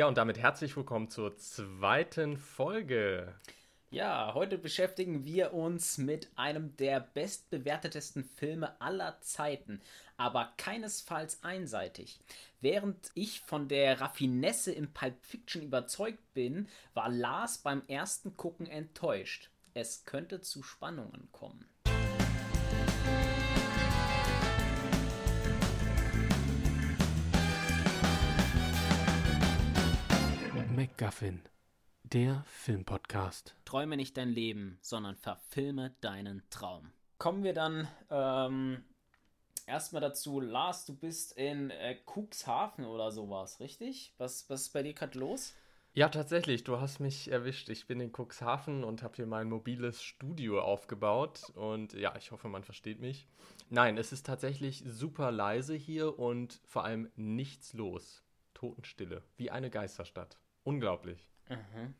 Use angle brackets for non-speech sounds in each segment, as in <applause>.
Ja, und damit herzlich willkommen zur zweiten Folge. Ja, heute beschäftigen wir uns mit einem der bestbewertetesten Filme aller Zeiten, aber keinesfalls einseitig. Während ich von der Raffinesse im Pulp Fiction überzeugt bin, war Lars beim ersten Gucken enttäuscht. Es könnte zu Spannungen kommen. MacGuffin, der Filmpodcast. Träume nicht dein Leben, sondern verfilme deinen Traum. Kommen wir dann ähm, erstmal dazu, Lars, du bist in äh, Cuxhaven oder sowas, richtig? Was, was ist bei dir gerade los? Ja, tatsächlich, du hast mich erwischt. Ich bin in Cuxhaven und habe hier mein mobiles Studio aufgebaut. Und ja, ich hoffe, man versteht mich. Nein, es ist tatsächlich super leise hier und vor allem nichts los. Totenstille, wie eine Geisterstadt. Unglaublich. Mhm.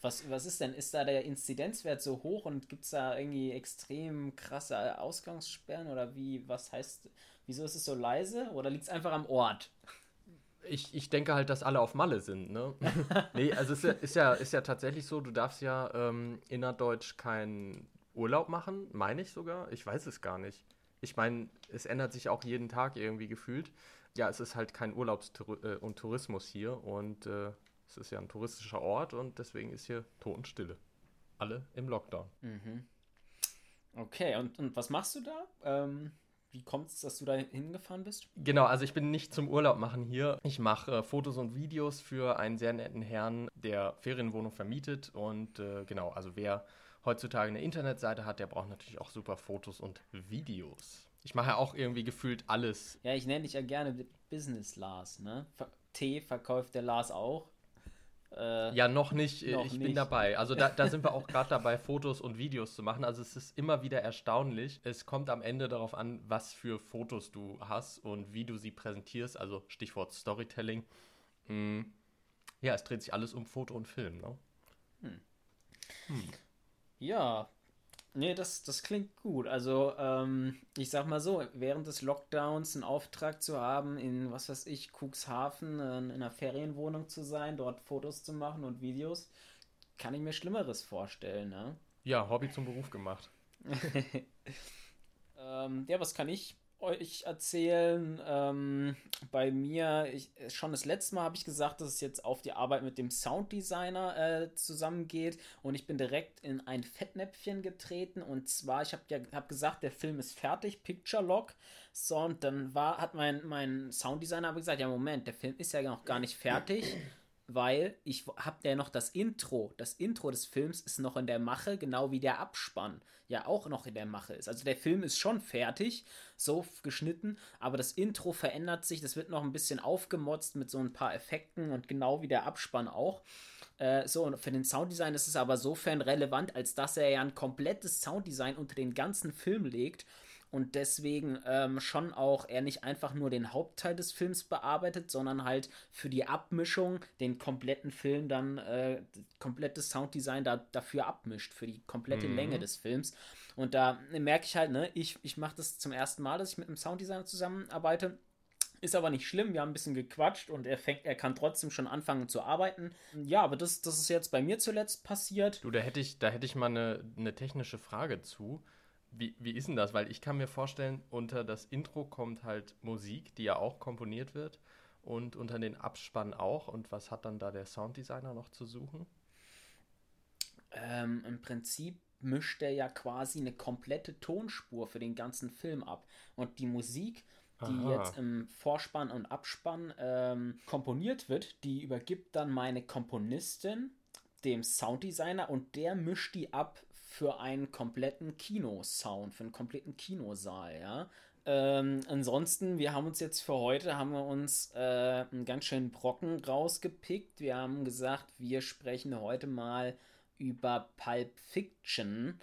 Was, was ist denn? Ist da der Inzidenzwert so hoch und gibt es da irgendwie extrem krasse Ausgangssperren oder wie, was heißt, wieso ist es so leise oder liegt es einfach am Ort? Ich, ich denke halt, dass alle auf Malle sind, ne? <laughs> nee, also es ist ja, ist ja, ist ja tatsächlich so, du darfst ja ähm, innerdeutsch keinen Urlaub machen, meine ich sogar. Ich weiß es gar nicht. Ich meine, es ändert sich auch jeden Tag irgendwie gefühlt. Ja, es ist halt kein Urlaubs- äh, und Tourismus hier und äh, es ist ja ein touristischer Ort und deswegen ist hier Totenstille. Alle im Lockdown. Mhm. Okay, und, und was machst du da? Ähm, wie kommt es, dass du da hingefahren bist? Genau, also ich bin nicht zum Urlaub machen hier. Ich mache äh, Fotos und Videos für einen sehr netten Herrn, der Ferienwohnung vermietet. Und äh, genau, also wer heutzutage eine Internetseite hat, der braucht natürlich auch super Fotos und Videos. Ich mache ja auch irgendwie gefühlt alles. Ja, ich nenne dich ja gerne Business Lars, ne? Tee verkauft der Lars auch. Äh, ja, noch nicht. Noch ich nicht. bin dabei. Also da, da sind wir auch <laughs> gerade dabei, Fotos und Videos zu machen. Also es ist immer wieder erstaunlich. Es kommt am Ende darauf an, was für Fotos du hast und wie du sie präsentierst. Also Stichwort Storytelling. Hm. Ja, es dreht sich alles um Foto und Film. Ne? Hm. Hm. Ja, Nee, das, das klingt gut. Also, ähm, ich sag mal so, während des Lockdowns einen Auftrag zu haben, in, was weiß ich, Cuxhaven, äh, in einer Ferienwohnung zu sein, dort Fotos zu machen und Videos, kann ich mir Schlimmeres vorstellen, ne? Ja, Hobby zum Beruf gemacht. <laughs> ähm, ja, was kann ich euch erzählen. Ähm, bei mir, ich, schon das letzte Mal habe ich gesagt, dass es jetzt auf die Arbeit mit dem Sounddesigner äh, zusammengeht und ich bin direkt in ein Fettnäpfchen getreten und zwar, ich habe ja hab gesagt, der Film ist fertig, Picture Lock. So, und dann war, hat mein, mein Sounddesigner gesagt, ja Moment, der Film ist ja noch gar nicht fertig weil ich habe ja noch das Intro. Das Intro des Films ist noch in der Mache, genau wie der Abspann ja auch noch in der Mache ist. Also der Film ist schon fertig, so geschnitten, aber das Intro verändert sich, das wird noch ein bisschen aufgemotzt mit so ein paar Effekten und genau wie der Abspann auch. Äh, so, und für den Sounddesign ist es aber sofern relevant, als dass er ja ein komplettes Sounddesign unter den ganzen Film legt und deswegen ähm, schon auch er nicht einfach nur den Hauptteil des Films bearbeitet, sondern halt für die Abmischung den kompletten Film dann äh, komplettes Sounddesign da, dafür abmischt, für die komplette mhm. Länge des Films. Und da merke ich halt, ne, ich, ich mache das zum ersten Mal, dass ich mit einem Sounddesigner zusammenarbeite. Ist aber nicht schlimm, wir haben ein bisschen gequatscht und er fängt, er kann trotzdem schon anfangen zu arbeiten. Ja, aber das, das ist jetzt bei mir zuletzt passiert. Du, da hätte ich, da hätte ich mal eine, eine technische Frage zu. Wie, wie ist denn das? Weil ich kann mir vorstellen, unter das Intro kommt halt Musik, die ja auch komponiert wird und unter den Abspann auch. Und was hat dann da der Sounddesigner noch zu suchen? Ähm, Im Prinzip mischt er ja quasi eine komplette Tonspur für den ganzen Film ab. Und die Musik, die Aha. jetzt im Vorspann und Abspann ähm, komponiert wird, die übergibt dann meine Komponistin dem Sounddesigner und der mischt die ab für einen kompletten Kinosound, für einen kompletten Kinosaal, ja. Ähm, ansonsten, wir haben uns jetzt für heute, haben wir uns äh, einen ganz schönen Brocken rausgepickt. Wir haben gesagt, wir sprechen heute mal über Pulp Fiction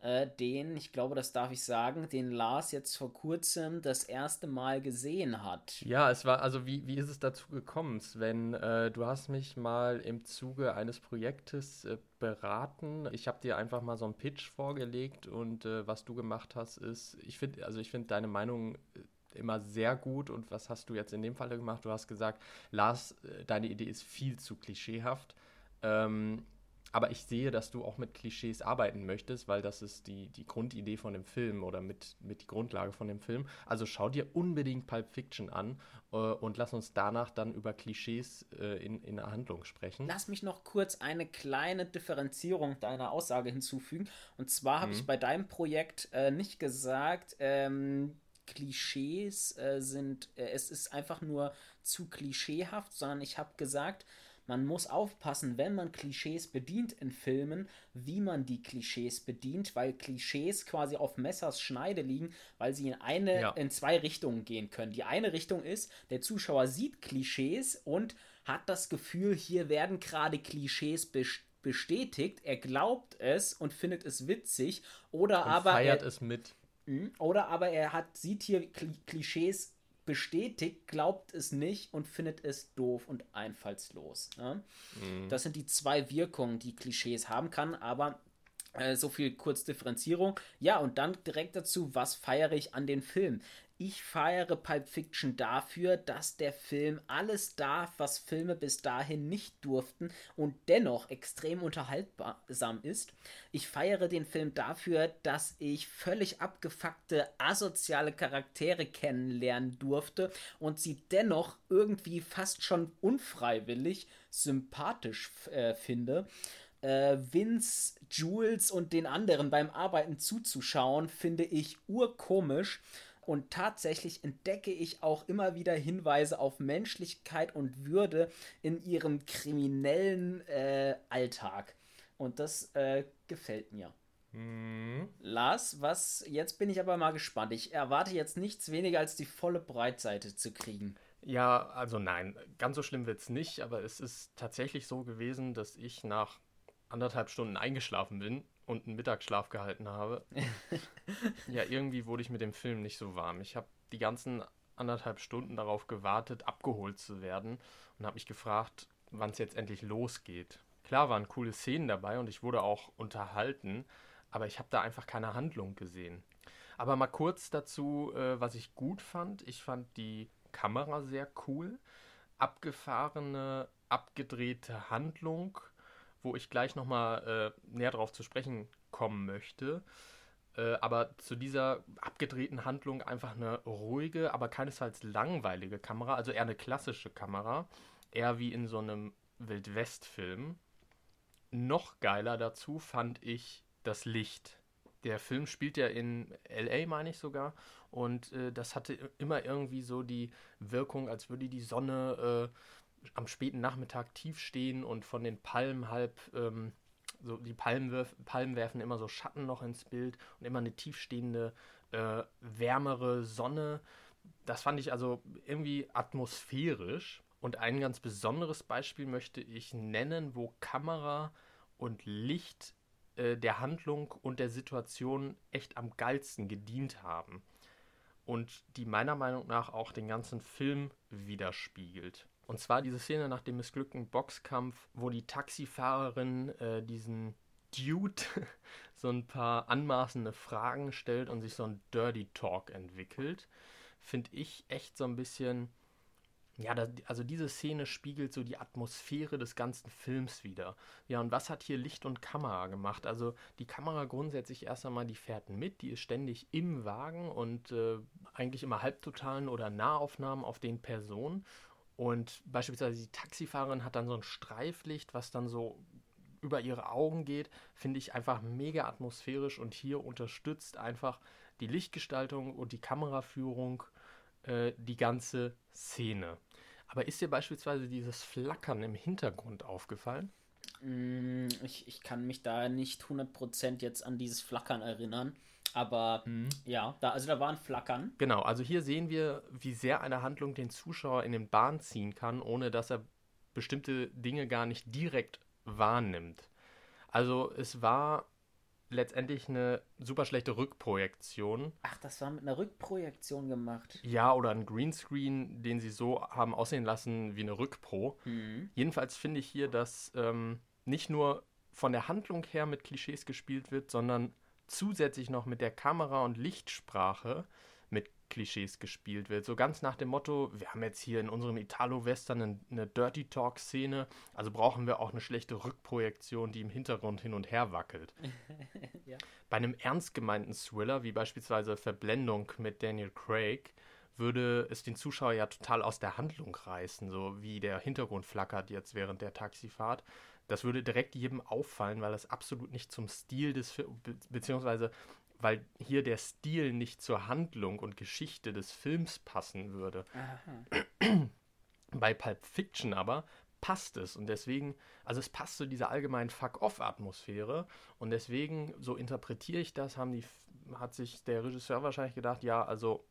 äh, den, ich glaube, das darf ich sagen, den Lars jetzt vor kurzem das erste Mal gesehen hat. Ja, es war, also wie, wie ist es dazu gekommen, Sven? Äh, du hast mich mal im Zuge eines Projektes äh, beraten. Ich habe dir einfach mal so einen Pitch vorgelegt und äh, was du gemacht hast, ist, ich finde, also ich finde deine Meinung äh, immer sehr gut. Und was hast du jetzt in dem Falle gemacht? Du hast gesagt, Lars, äh, deine Idee ist viel zu klischeehaft. Ähm, aber ich sehe, dass du auch mit Klischees arbeiten möchtest, weil das ist die, die Grundidee von dem Film oder mit, mit die Grundlage von dem Film. Also schau dir unbedingt Pulp Fiction an äh, und lass uns danach dann über Klischees äh, in, in der Handlung sprechen. Lass mich noch kurz eine kleine Differenzierung deiner Aussage hinzufügen. Und zwar habe mhm. ich bei deinem Projekt äh, nicht gesagt, ähm, Klischees äh, sind, äh, es ist einfach nur zu klischeehaft, sondern ich habe gesagt, man muss aufpassen, wenn man Klischees bedient in Filmen, wie man die Klischees bedient, weil Klischees quasi auf Messers Schneide liegen, weil sie in eine, ja. in zwei Richtungen gehen können. Die eine Richtung ist, der Zuschauer sieht Klischees und hat das Gefühl, hier werden gerade Klischees bestätigt. Er glaubt es und findet es witzig oder und aber feiert er, es mit. Hm? Oder aber er hat sieht hier Klischees bestätigt, glaubt es nicht und findet es doof und einfallslos. Ne? Mhm. Das sind die zwei Wirkungen, die Klischees haben kann, aber äh, so viel kurz Differenzierung. Ja, und dann direkt dazu, was feiere ich an den Film? Ich feiere Pulp Fiction dafür, dass der Film alles darf, was Filme bis dahin nicht durften und dennoch extrem unterhaltsam ist. Ich feiere den Film dafür, dass ich völlig abgefuckte, asoziale Charaktere kennenlernen durfte und sie dennoch irgendwie fast schon unfreiwillig sympathisch äh, finde. Äh, Vince, Jules und den anderen beim Arbeiten zuzuschauen, finde ich urkomisch. Und tatsächlich entdecke ich auch immer wieder Hinweise auf Menschlichkeit und Würde in ihrem kriminellen äh, Alltag. Und das äh, gefällt mir. Mhm. Lars, was jetzt bin ich aber mal gespannt. Ich erwarte jetzt nichts weniger als die volle Breitseite zu kriegen. Ja, also nein, ganz so schlimm wird es nicht, aber es ist tatsächlich so gewesen, dass ich nach anderthalb Stunden eingeschlafen bin und einen Mittagsschlaf gehalten habe. <laughs> ja, irgendwie wurde ich mit dem Film nicht so warm. Ich habe die ganzen anderthalb Stunden darauf gewartet, abgeholt zu werden und habe mich gefragt, wann es jetzt endlich losgeht. Klar waren coole Szenen dabei und ich wurde auch unterhalten, aber ich habe da einfach keine Handlung gesehen. Aber mal kurz dazu, äh, was ich gut fand. Ich fand die Kamera sehr cool. Abgefahrene, abgedrehte Handlung wo ich gleich nochmal äh, näher drauf zu sprechen kommen möchte. Äh, aber zu dieser abgedrehten Handlung einfach eine ruhige, aber keinesfalls langweilige Kamera, also eher eine klassische Kamera, eher wie in so einem Wildwest-Film. Noch geiler dazu fand ich das Licht. Der Film spielt ja in LA, meine ich sogar, und äh, das hatte immer irgendwie so die Wirkung, als würde die Sonne äh, am späten Nachmittag tief stehen und von den Palmen halb, ähm, so die Palmen, wirf, Palmen werfen immer so Schatten noch ins Bild und immer eine tiefstehende, äh, wärmere Sonne. Das fand ich also irgendwie atmosphärisch. Und ein ganz besonderes Beispiel möchte ich nennen, wo Kamera und Licht äh, der Handlung und der Situation echt am geilsten gedient haben. Und die meiner Meinung nach auch den ganzen Film widerspiegelt. Und zwar diese Szene nach dem missglückten Boxkampf, wo die Taxifahrerin äh, diesen Dude <laughs> so ein paar anmaßende Fragen stellt und sich so ein Dirty Talk entwickelt, finde ich echt so ein bisschen. Ja, das, also diese Szene spiegelt so die Atmosphäre des ganzen Films wieder. Ja, und was hat hier Licht und Kamera gemacht? Also die Kamera grundsätzlich erst einmal, die fährt mit, die ist ständig im Wagen und äh, eigentlich immer halbtotalen oder Nahaufnahmen auf den Personen. Und beispielsweise die Taxifahrerin hat dann so ein Streiflicht, was dann so über ihre Augen geht, finde ich einfach mega atmosphärisch und hier unterstützt einfach die Lichtgestaltung und die Kameraführung äh, die ganze Szene. Aber ist dir beispielsweise dieses Flackern im Hintergrund aufgefallen? Mm, ich, ich kann mich da nicht 100% jetzt an dieses Flackern erinnern. Aber mhm. ja, da, also da waren Flackern. Genau, also hier sehen wir, wie sehr eine Handlung den Zuschauer in den Bahn ziehen kann, ohne dass er bestimmte Dinge gar nicht direkt wahrnimmt. Also es war letztendlich eine super schlechte Rückprojektion. Ach, das war mit einer Rückprojektion gemacht. Ja, oder ein Greenscreen, den sie so haben aussehen lassen wie eine Rückpro. Mhm. Jedenfalls finde ich hier, dass ähm, nicht nur von der Handlung her mit Klischees gespielt wird, sondern zusätzlich noch mit der Kamera und Lichtsprache mit Klischees gespielt wird. So ganz nach dem Motto, wir haben jetzt hier in unserem Italo-Western eine, eine Dirty Talk-Szene, also brauchen wir auch eine schlechte Rückprojektion, die im Hintergrund hin und her wackelt. <laughs> ja. Bei einem ernst gemeinten Thriller, wie beispielsweise Verblendung mit Daniel Craig, würde es den Zuschauer ja total aus der Handlung reißen, so wie der Hintergrund flackert jetzt während der Taxifahrt. Das würde direkt jedem auffallen, weil das absolut nicht zum Stil des Films, beziehungsweise weil hier der Stil nicht zur Handlung und Geschichte des Films passen würde. Aha. Bei Pulp Fiction aber passt es und deswegen, also es passt zu dieser allgemeinen Fuck-off-Atmosphäre und deswegen, so interpretiere ich das, haben die, hat sich der Regisseur wahrscheinlich gedacht, ja, also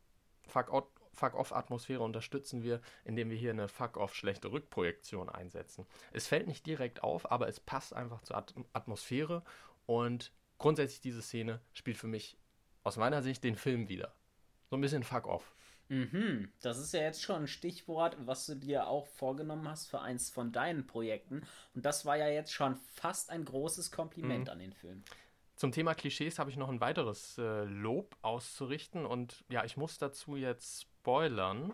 Fuck-off-Atmosphäre unterstützen wir, indem wir hier eine Fuck-off-schlechte Rückprojektion einsetzen. Es fällt nicht direkt auf, aber es passt einfach zur At Atmosphäre und grundsätzlich diese Szene spielt für mich aus meiner Sicht den Film wieder. So ein bisschen fuck off. Mhm, das ist ja jetzt schon ein Stichwort, was du dir auch vorgenommen hast für eins von deinen Projekten. Und das war ja jetzt schon fast ein großes Kompliment mhm. an den Film. Zum Thema Klischees habe ich noch ein weiteres äh, Lob auszurichten und ja, ich muss dazu jetzt spoilern.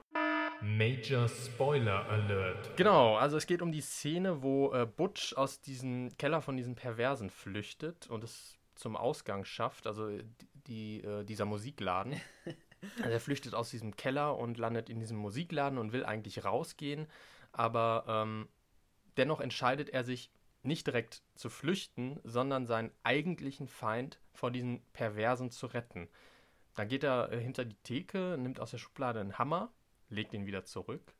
Major Spoiler Alert. Genau, also es geht um die Szene, wo äh, Butch aus diesem Keller von diesen Perversen flüchtet und es zum Ausgang schafft, also die, äh, dieser Musikladen. <laughs> Also er flüchtet aus diesem Keller und landet in diesem Musikladen und will eigentlich rausgehen, aber ähm, dennoch entscheidet er sich nicht direkt zu flüchten, sondern seinen eigentlichen Feind vor diesen Perversen zu retten. Dann geht er äh, hinter die Theke, nimmt aus der Schublade einen Hammer, legt ihn wieder zurück.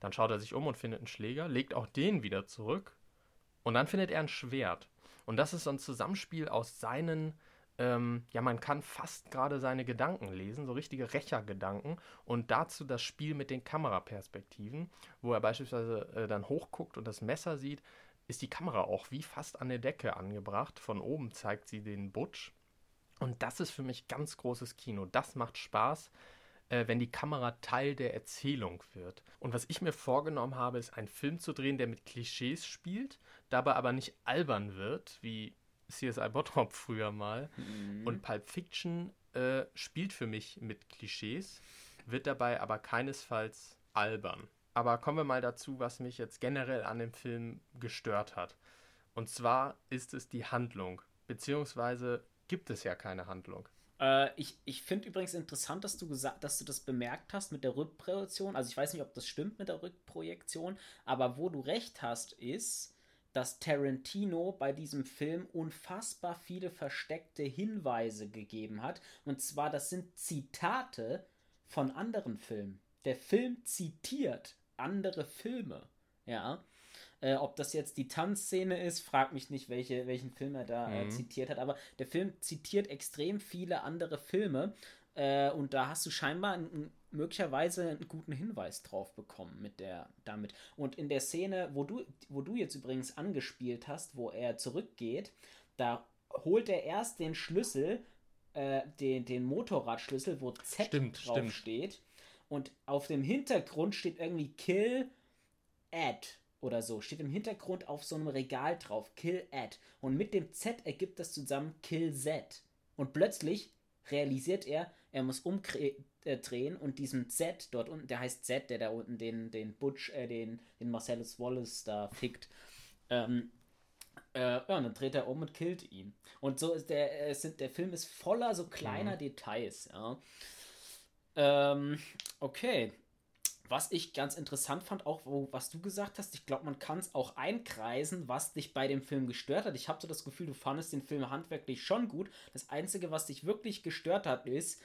Dann schaut er sich um und findet einen Schläger, legt auch den wieder zurück. Und dann findet er ein Schwert. Und das ist so ein Zusammenspiel aus seinen, ähm, ja, man kann fast gerade seine Gedanken lesen, so richtige Rächergedanken. Und dazu das Spiel mit den Kameraperspektiven, wo er beispielsweise äh, dann hochguckt und das Messer sieht, ist die Kamera auch wie fast an der Decke angebracht. Von oben zeigt sie den Butch. Und das ist für mich ganz großes Kino. Das macht Spaß äh, wenn die Kamera Teil der Erzählung wird. Und was ich mir vorgenommen habe, ist einen Film zu drehen, der mit Klischees spielt, dabei aber nicht albern wird, wie CSI Bottrop <laughs> früher mal. Mhm. Und Pulp Fiction äh, spielt für mich mit Klischees, wird dabei aber keinesfalls albern. Aber kommen wir mal dazu, was mich jetzt generell an dem Film gestört hat. Und zwar ist es die Handlung, beziehungsweise gibt es ja keine Handlung. Äh, ich ich finde übrigens interessant, dass du gesagt, dass du das bemerkt hast mit der Rückprojektion. Also ich weiß nicht, ob das stimmt mit der Rückprojektion, aber wo du recht hast, ist, dass Tarantino bei diesem Film unfassbar viele versteckte Hinweise gegeben hat. Und zwar, das sind Zitate von anderen Filmen. Der Film zitiert andere Filme. Ja. Äh, ob das jetzt die Tanzszene ist, frag mich nicht, welche, welchen Film er da äh, mhm. zitiert hat, aber der Film zitiert extrem viele andere Filme äh, und da hast du scheinbar einen, möglicherweise einen guten Hinweis drauf bekommen mit der damit. Und in der Szene, wo du, wo du jetzt übrigens angespielt hast, wo er zurückgeht, da holt er erst den Schlüssel, äh, den, den Motorradschlüssel, wo Z stimmt, drauf stimmt. steht. Und auf dem Hintergrund steht irgendwie Kill Ed oder so. Steht im Hintergrund auf so einem Regal drauf, Kill Ad. Und mit dem Z ergibt das zusammen Kill Z. Und plötzlich realisiert er, er muss umdrehen äh, und diesem Z dort unten, der heißt Z, der da unten den, den Butch, äh, den, den Marcellus Wallace da fickt, ähm, äh, ja, und dann dreht er um und killt ihn. Und so ist der, äh, sind, der Film ist voller so kleiner mhm. Details, ja. Ähm, okay. Was ich ganz interessant fand, auch wo, was du gesagt hast, ich glaube, man kann es auch einkreisen, was dich bei dem Film gestört hat. Ich habe so das Gefühl, du fandest den Film handwerklich schon gut. Das Einzige, was dich wirklich gestört hat, ist,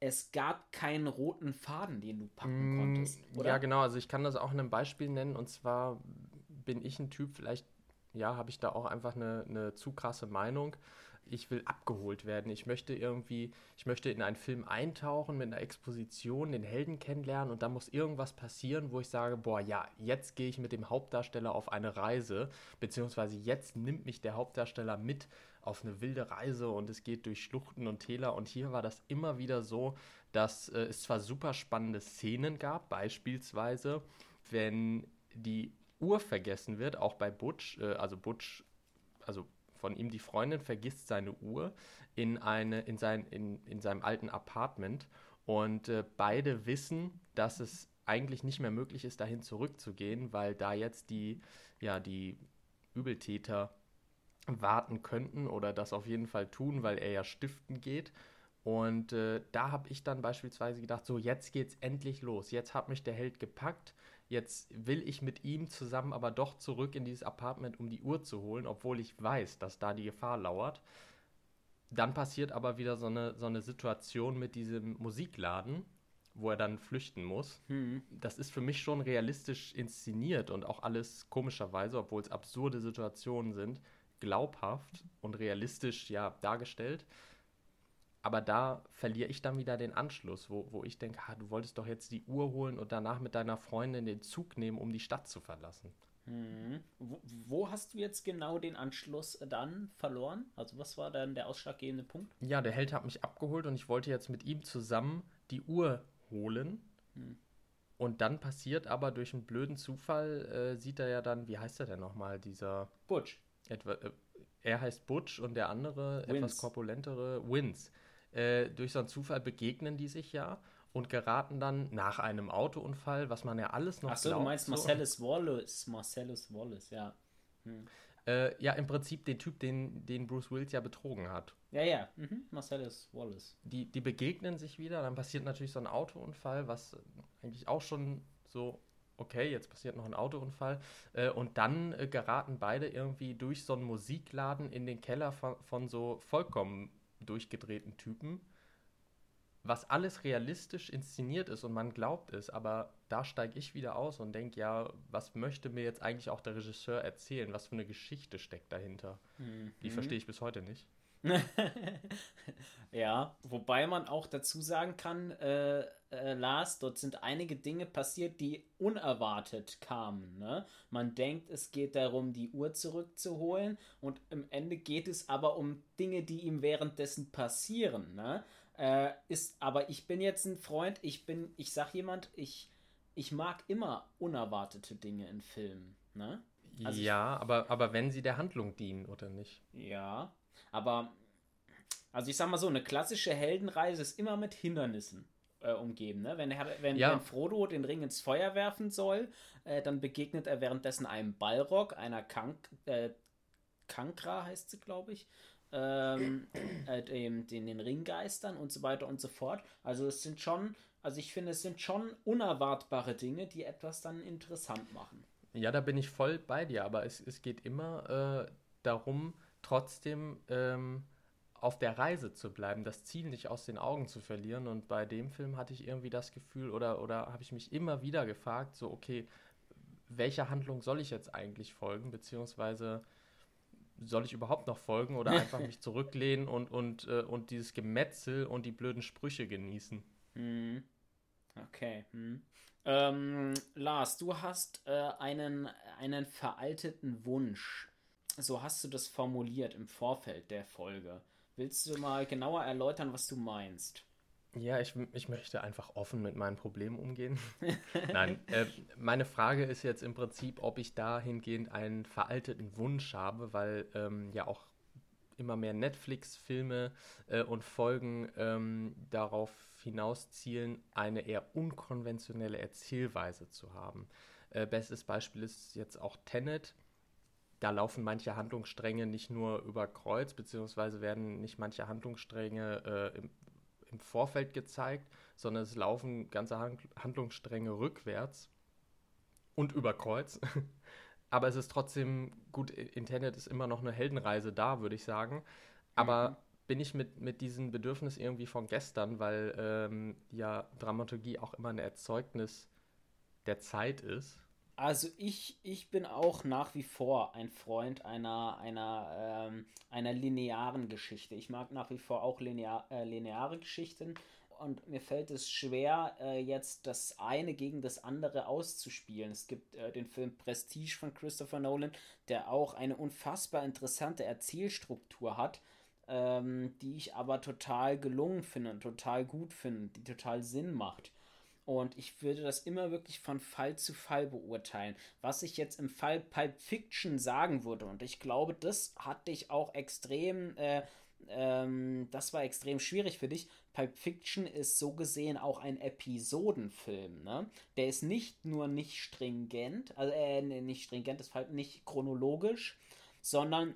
es gab keinen roten Faden, den du packen mm, konntest. Oder? Ja, genau. Also ich kann das auch in einem Beispiel nennen. Und zwar bin ich ein Typ, vielleicht, ja, habe ich da auch einfach eine, eine zu krasse Meinung ich will abgeholt werden. Ich möchte irgendwie, ich möchte in einen Film eintauchen mit einer Exposition, den Helden kennenlernen und da muss irgendwas passieren, wo ich sage, boah, ja, jetzt gehe ich mit dem Hauptdarsteller auf eine Reise, beziehungsweise jetzt nimmt mich der Hauptdarsteller mit auf eine wilde Reise und es geht durch Schluchten und Täler und hier war das immer wieder so, dass äh, es zwar super spannende Szenen gab, beispielsweise, wenn die Uhr vergessen wird, auch bei Butch, äh, also Butch, also von ihm, die Freundin vergisst seine Uhr in, eine, in, sein, in, in seinem alten Apartment Und äh, beide wissen, dass es eigentlich nicht mehr möglich ist, dahin zurückzugehen, weil da jetzt die, ja, die Übeltäter warten könnten oder das auf jeden Fall tun, weil er ja stiften geht. Und äh, da habe ich dann beispielsweise gedacht, so jetzt geht's endlich los. Jetzt hat mich der Held gepackt. Jetzt will ich mit ihm zusammen aber doch zurück in dieses Apartment, um die Uhr zu holen, obwohl ich weiß, dass da die Gefahr lauert. Dann passiert aber wieder so eine, so eine Situation mit diesem Musikladen, wo er dann flüchten muss. Hm. Das ist für mich schon realistisch inszeniert und auch alles komischerweise, obwohl es absurde Situationen sind, glaubhaft und realistisch ja dargestellt. Aber da verliere ich dann wieder den Anschluss, wo, wo ich denke, ah, du wolltest doch jetzt die Uhr holen und danach mit deiner Freundin den Zug nehmen, um die Stadt zu verlassen. Hm. Wo, wo, hast du jetzt genau den Anschluss dann verloren? Also was war dann der ausschlaggebende Punkt? Ja, der Held hat mich abgeholt und ich wollte jetzt mit ihm zusammen die Uhr holen. Hm. Und dann passiert aber durch einen blöden Zufall, äh, sieht er ja dann, wie heißt er denn nochmal, dieser... Butch. Etwa, äh, er heißt Butch und der andere, Wins. etwas korpulentere, Wins. Äh, durch so einen Zufall begegnen die sich ja und geraten dann nach einem Autounfall, was man ja alles noch Achso, du meinst Marcellus Wallace. Marcellus Wallace, ja. Hm. Äh, ja, im Prinzip den Typ, den, den Bruce Willis ja betrogen hat. Ja, ja, mhm. Marcellus Wallace. Die, die begegnen sich wieder, dann passiert natürlich so ein Autounfall, was eigentlich auch schon so, okay, jetzt passiert noch ein Autounfall. Äh, und dann äh, geraten beide irgendwie durch so einen Musikladen in den Keller von, von so vollkommen durchgedrehten Typen was alles realistisch inszeniert ist und man glaubt es, aber da steige ich wieder aus und denke, ja, was möchte mir jetzt eigentlich auch der Regisseur erzählen? Was für eine Geschichte steckt dahinter? Mhm. Die verstehe ich bis heute nicht. <laughs> ja, wobei man auch dazu sagen kann, äh, äh, Lars, dort sind einige Dinge passiert, die unerwartet kamen. Ne? Man denkt, es geht darum, die Uhr zurückzuholen und im Ende geht es aber um Dinge, die ihm währenddessen passieren. Ne? Äh, ist, aber ich bin jetzt ein Freund, ich bin, ich sag jemand, ich, ich mag immer unerwartete Dinge in Filmen. Ne? Also ja, ich, aber, aber wenn sie der Handlung dienen, oder nicht? Ja, aber also ich sag mal so, eine klassische Heldenreise ist immer mit Hindernissen äh, umgeben. Ne? Wenn, wenn, ja. wenn, Frodo den Ring ins Feuer werfen soll, äh, dann begegnet er währenddessen einem Balrog, einer Kank, äh, Kankra heißt sie, glaube ich, ähm, äh, den, den Ringgeistern und so weiter und so fort. Also es sind schon, also ich finde, es sind schon unerwartbare Dinge, die etwas dann interessant machen. Ja, da bin ich voll bei dir, aber es, es geht immer äh, darum, trotzdem ähm, auf der Reise zu bleiben, das Ziel nicht aus den Augen zu verlieren. Und bei dem Film hatte ich irgendwie das Gefühl oder, oder habe ich mich immer wieder gefragt, so, okay, welcher Handlung soll ich jetzt eigentlich folgen, beziehungsweise soll ich überhaupt noch folgen oder <laughs> einfach mich zurücklehnen und, und, äh, und dieses Gemetzel und die blöden Sprüche genießen? Hm. Okay. Hm. Ähm, Lars, du hast äh, einen, einen veralteten Wunsch. So hast du das formuliert im Vorfeld der Folge. Willst du mal genauer erläutern, was du meinst? Ja, ich, ich möchte einfach offen mit meinen Problemen umgehen. <laughs> Nein, äh, meine Frage ist jetzt im Prinzip, ob ich dahingehend einen veralteten Wunsch habe, weil ähm, ja auch immer mehr Netflix-Filme äh, und Folgen ähm, darauf hinauszielen, eine eher unkonventionelle Erzählweise zu haben. Äh, bestes Beispiel ist jetzt auch Tenet. Da laufen manche Handlungsstränge nicht nur über Kreuz, beziehungsweise werden nicht manche Handlungsstränge äh, im, im Vorfeld gezeigt, sondern es laufen ganze Handlungsstränge rückwärts und über Kreuz. <laughs> Aber es ist trotzdem gut, Internet ist immer noch eine Heldenreise da, würde ich sagen. Aber mhm. bin ich mit, mit diesem Bedürfnis irgendwie von gestern, weil ähm, ja Dramaturgie auch immer ein Erzeugnis der Zeit ist. Also ich, ich bin auch nach wie vor ein Freund einer, einer, ähm, einer linearen Geschichte. Ich mag nach wie vor auch linear, äh, lineare Geschichten und mir fällt es schwer, äh, jetzt das eine gegen das andere auszuspielen. Es gibt äh, den Film Prestige von Christopher Nolan, der auch eine unfassbar interessante Erzählstruktur hat, ähm, die ich aber total gelungen finde, total gut finde, die total Sinn macht. Und ich würde das immer wirklich von Fall zu Fall beurteilen. Was ich jetzt im Fall Pulp Fiction sagen würde, und ich glaube, das hat dich auch extrem äh, ähm, das war extrem schwierig für dich. Pulp Fiction ist so gesehen auch ein Episodenfilm, ne? Der ist nicht nur nicht stringent, also äh, nicht stringent, ist halt nicht chronologisch, sondern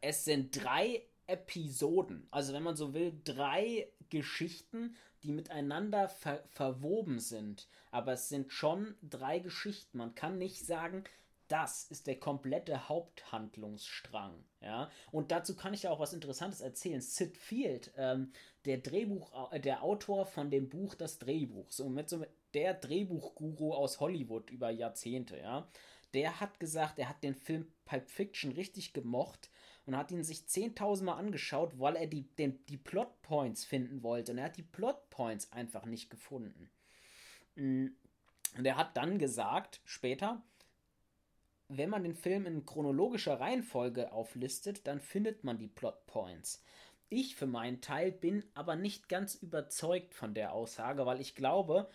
es sind drei Episoden. Also wenn man so will, drei Geschichten, die miteinander ver verwoben sind. Aber es sind schon drei Geschichten. Man kann nicht sagen, das ist der komplette Haupthandlungsstrang. Ja? Und dazu kann ich ja auch was Interessantes erzählen. Sid Field, ähm, der Drehbuch, äh, der Autor von dem Buch Das Drehbuch, so mit so der Drehbuchguru aus Hollywood über Jahrzehnte, ja, der hat gesagt, er hat den Film Pulp Fiction richtig gemocht und hat ihn sich 10.000 Mal angeschaut, weil er die, den, die Plotpoints finden wollte. Und er hat die Plotpoints einfach nicht gefunden. Mm. Und er hat dann gesagt, später, wenn man den Film in chronologischer Reihenfolge auflistet, dann findet man die Plotpoints. Ich für meinen Teil bin aber nicht ganz überzeugt von der Aussage, weil ich glaube,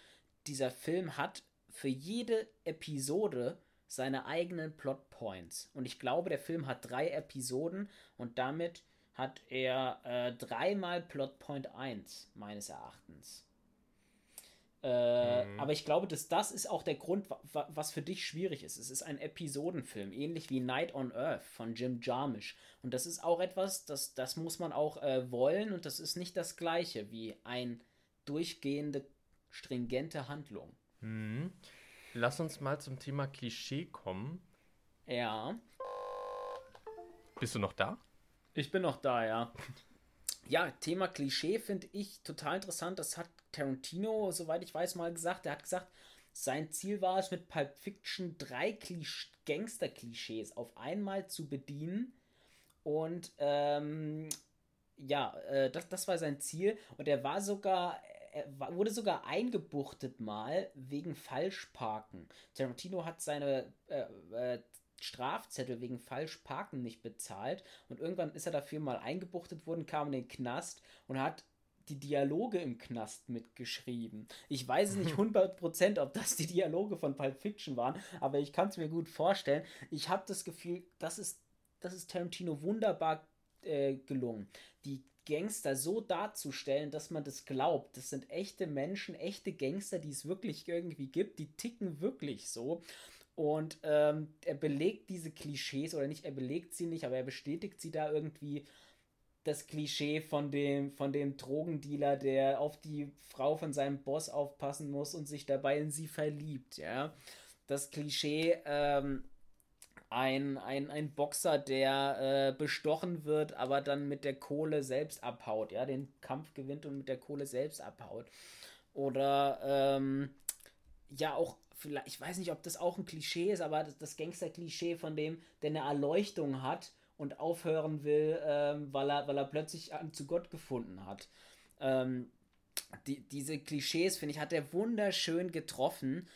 dieser Film hat für jede Episode seine eigenen Plotpoints. Und ich glaube, der Film hat drei Episoden und damit hat er äh, dreimal Plotpoint 1, meines Erachtens. Äh, mhm. Aber ich glaube, dass das ist auch der Grund, was für dich schwierig ist. Es ist ein Episodenfilm, ähnlich wie Night on Earth von Jim Jarmusch. Und das ist auch etwas, das, das muss man auch äh, wollen und das ist nicht das gleiche wie ein durchgehende, stringente Handlung. Mhm. Lass uns mal zum Thema Klischee kommen. Ja. Bist du noch da? Ich bin noch da, ja. Ja, Thema Klischee finde ich total interessant. Das hat Tarantino, soweit ich weiß, mal gesagt. Er hat gesagt, sein Ziel war es, mit Pulp Fiction drei Gangster-Klischees auf einmal zu bedienen. Und ähm, ja, äh, das, das war sein Ziel. Und er war sogar, er wurde sogar eingebuchtet mal wegen Falschparken. Tarantino hat seine äh, äh, Strafzettel wegen Falschparken nicht bezahlt und irgendwann ist er dafür mal eingebuchtet worden, kam in den Knast und hat die Dialoge im Knast mitgeschrieben. Ich weiß nicht <laughs> 100%, ob das die Dialoge von Pulp Fiction waren, aber ich kann es mir gut vorstellen. Ich habe das Gefühl, das ist, das ist Tarantino wunderbar äh, gelungen. Die Gangster so darzustellen, dass man das glaubt. Das sind echte Menschen, echte Gangster, die es wirklich irgendwie gibt. Die ticken wirklich so. Und ähm, er belegt diese Klischees, oder nicht, er belegt sie nicht, aber er bestätigt sie da irgendwie. Das Klischee von dem, von dem Drogendealer, der auf die Frau von seinem Boss aufpassen muss und sich dabei in sie verliebt, ja. Das Klischee, ähm, ein, ein, ein Boxer, der äh, bestochen wird, aber dann mit der Kohle selbst abhaut, ja, den Kampf gewinnt und mit der Kohle selbst abhaut. Oder ähm, ja, auch vielleicht, ich weiß nicht, ob das auch ein Klischee ist, aber das, das Gangster-Klischee von dem, der eine Erleuchtung hat und aufhören will, ähm, weil, er, weil er plötzlich zu Gott gefunden hat. Ähm, die, diese Klischees, finde ich, hat er wunderschön getroffen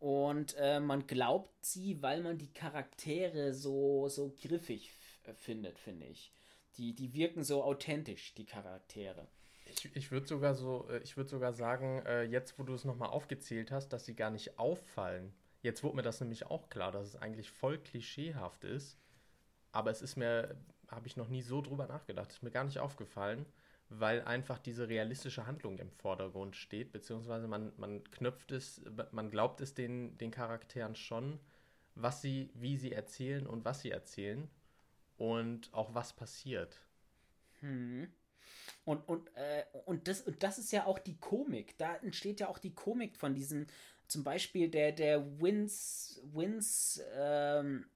und äh, man glaubt sie, weil man die Charaktere so, so griffig äh, findet, finde ich. Die, die wirken so authentisch, die Charaktere. Ich, ich würde sogar so, äh, ich würde sogar sagen, äh, jetzt wo du es nochmal aufgezählt hast, dass sie gar nicht auffallen. Jetzt wurde mir das nämlich auch klar, dass es eigentlich voll klischeehaft ist. Aber es ist mir, habe ich noch nie so drüber nachgedacht, ist mir gar nicht aufgefallen weil einfach diese realistische Handlung im Vordergrund steht, beziehungsweise man, man knöpft es, man glaubt es den, den Charakteren schon, was sie, wie sie erzählen und was sie erzählen und auch was passiert. Hm. Und, und, äh, und, das, und das ist ja auch die Komik. Da entsteht ja auch die Komik von diesem, zum Beispiel der, der Wins, Wins, ähm,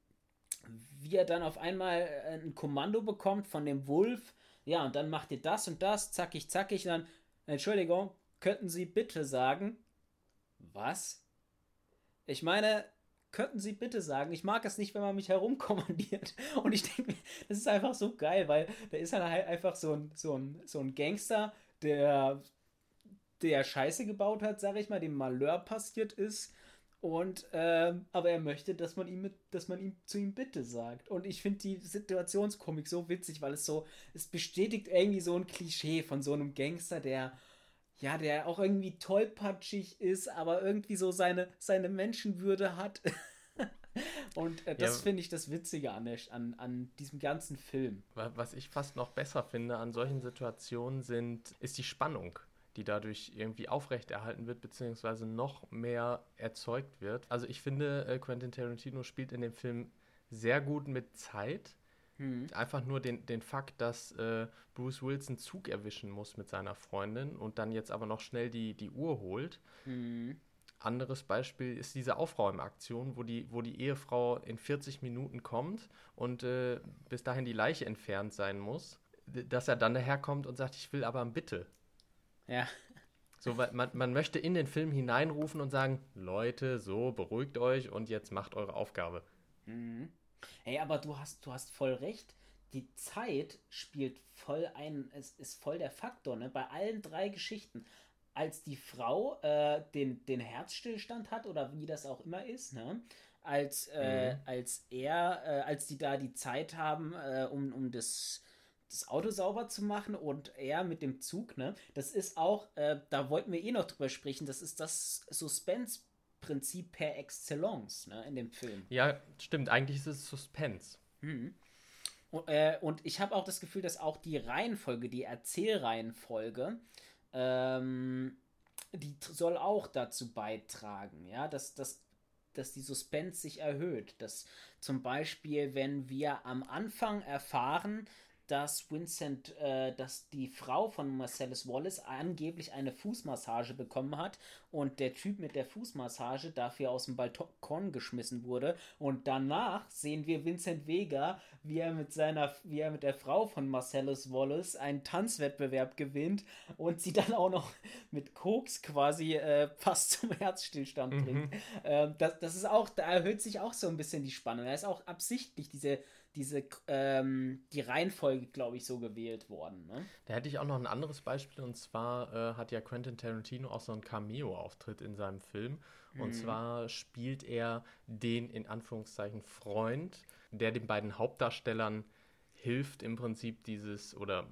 wie er dann auf einmal ein Kommando bekommt von dem Wolf, ja, und dann macht ihr das und das, zackig, zackig, und dann, Entschuldigung, könnten Sie bitte sagen, was? Ich meine, könnten Sie bitte sagen, ich mag es nicht, wenn man mich herumkommandiert. <laughs> Und ich denke, das ist einfach so geil, weil da ist halt einfach so ein, so ein, so ein Gangster, der, der Scheiße gebaut hat, sag ich mal, dem Malheur passiert ist und ähm, aber er möchte, dass man ihm mit, dass man ihm zu ihm bitte sagt. Und ich finde die Situationskomik so witzig, weil es so, es bestätigt irgendwie so ein Klischee von so einem Gangster, der ja, der auch irgendwie tollpatschig ist, aber irgendwie so seine, seine Menschenwürde hat. <laughs> Und äh, das ja, finde ich das Witzige an, der, an, an diesem ganzen Film. Was ich fast noch besser finde an solchen Situationen sind, ist die Spannung die dadurch irgendwie aufrechterhalten wird, beziehungsweise noch mehr erzeugt wird. Also ich finde, äh, Quentin Tarantino spielt in dem Film sehr gut mit Zeit. Mhm. Einfach nur den, den Fakt, dass äh, Bruce Wilson Zug erwischen muss mit seiner Freundin und dann jetzt aber noch schnell die, die Uhr holt. Mhm. Anderes Beispiel ist diese Aufräumaktion, wo die, wo die Ehefrau in 40 Minuten kommt und äh, bis dahin die Leiche entfernt sein muss, dass er dann daherkommt und sagt, ich will aber ein Bitte. Ja. So, weil man, man möchte in den Film hineinrufen und sagen, Leute, so, beruhigt euch und jetzt macht eure Aufgabe. Mhm. Ey, aber du hast, du hast voll recht. Die Zeit spielt voll ein, es ist voll der Faktor, ne? Bei allen drei Geschichten. Als die Frau äh, den, den Herzstillstand hat oder wie das auch immer ist, ne? Als, äh, mhm. als er, äh, als die da die Zeit haben, äh, um, um das, das Auto sauber zu machen und er mit dem Zug, ne? Das ist auch, äh, da wollten wir eh noch drüber sprechen, das ist das Suspense Prinzip per excellence ne, in dem Film. Ja, stimmt. Eigentlich ist es Suspense. Mhm. Und, äh, und, ich habe auch das Gefühl, dass auch die Reihenfolge, die Erzählreihenfolge, ähm, die soll auch dazu beitragen, ja, dass, dass, dass die Suspense sich erhöht. Dass zum Beispiel, wenn wir am Anfang erfahren, dass Vincent, äh, dass die Frau von Marcellus Wallace angeblich eine Fußmassage bekommen hat und der Typ mit der Fußmassage dafür aus dem Balkon geschmissen wurde. Und danach sehen wir Vincent Vega, wie er mit seiner, wie er mit der Frau von Marcellus Wallace einen Tanzwettbewerb gewinnt und sie dann auch noch mit Koks quasi äh, fast zum Herzstillstand mhm. bringt. Ähm, das, das ist auch, da erhöht sich auch so ein bisschen die Spannung. Er ist auch absichtlich diese diese, ähm, die Reihenfolge, glaube ich, so gewählt worden. Ne? Da hätte ich auch noch ein anderes Beispiel und zwar äh, hat ja Quentin Tarantino auch so einen Cameo-Auftritt in seinem Film. Und mhm. zwar spielt er den in Anführungszeichen Freund, der den beiden Hauptdarstellern hilft, im Prinzip dieses oder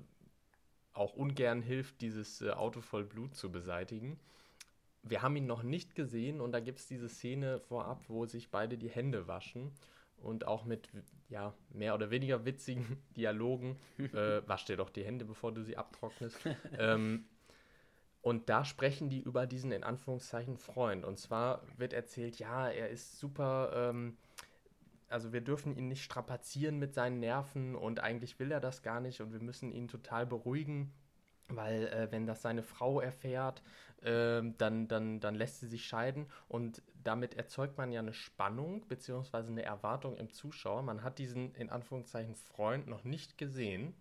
auch ungern hilft, dieses äh, Auto voll Blut zu beseitigen. Wir haben ihn noch nicht gesehen und da gibt es diese Szene vorab, wo sich beide die Hände waschen und auch mit ja, mehr oder weniger witzigen <laughs> Dialogen. äh, <laughs> wasch dir doch die Hände, bevor du sie abtrocknest. ähm, und da sprechen die über diesen in Anführungszeichen Freund. Und zwar wird erzählt, ja, er ist super, ähm, also wir dürfen ihn nicht strapazieren mit seinen Nerven und eigentlich will er das gar nicht und wir müssen ihn total beruhigen weil äh, wenn das seine Frau erfährt, äh, dann, dann, dann lässt sie sich scheiden und damit erzeugt man ja eine Spannung bzw. eine Erwartung im Zuschauer. Man hat diesen in Anführungszeichen Freund noch nicht gesehen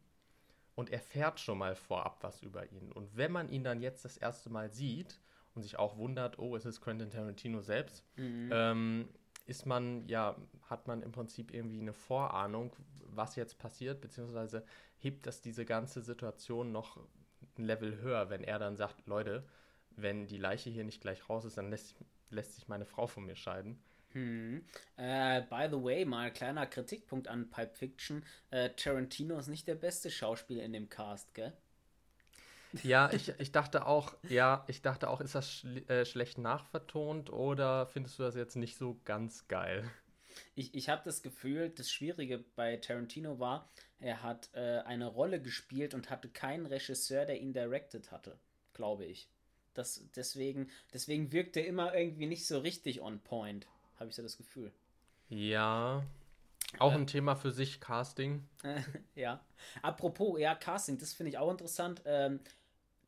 und erfährt schon mal vorab was über ihn. Und wenn man ihn dann jetzt das erste Mal sieht und sich auch wundert, oh, es ist Quentin Tarantino selbst, mhm. ähm, ist man, ja, hat man im Prinzip irgendwie eine Vorahnung, was jetzt passiert, beziehungsweise hebt das diese ganze Situation noch ein Level höher, wenn er dann sagt, Leute, wenn die Leiche hier nicht gleich raus ist, dann lässt, lässt sich meine Frau von mir scheiden. Hm. Äh, by the way, mal kleiner Kritikpunkt an Pipe Fiction. Äh, Tarantino ist nicht der beste Schauspieler in dem Cast, gell? Ja, ich, ich dachte auch, ja, ich dachte auch, ist das schl äh, schlecht nachvertont oder findest du das jetzt nicht so ganz geil? Ich, ich habe das Gefühl, das Schwierige bei Tarantino war, er hat äh, eine Rolle gespielt und hatte keinen Regisseur, der ihn directed hatte, glaube ich. Das, deswegen, deswegen wirkt er immer irgendwie nicht so richtig on point, habe ich so das Gefühl. Ja. Auch äh, ein Thema für sich, Casting. <laughs> ja. Apropos, ja, Casting, das finde ich auch interessant. Ähm,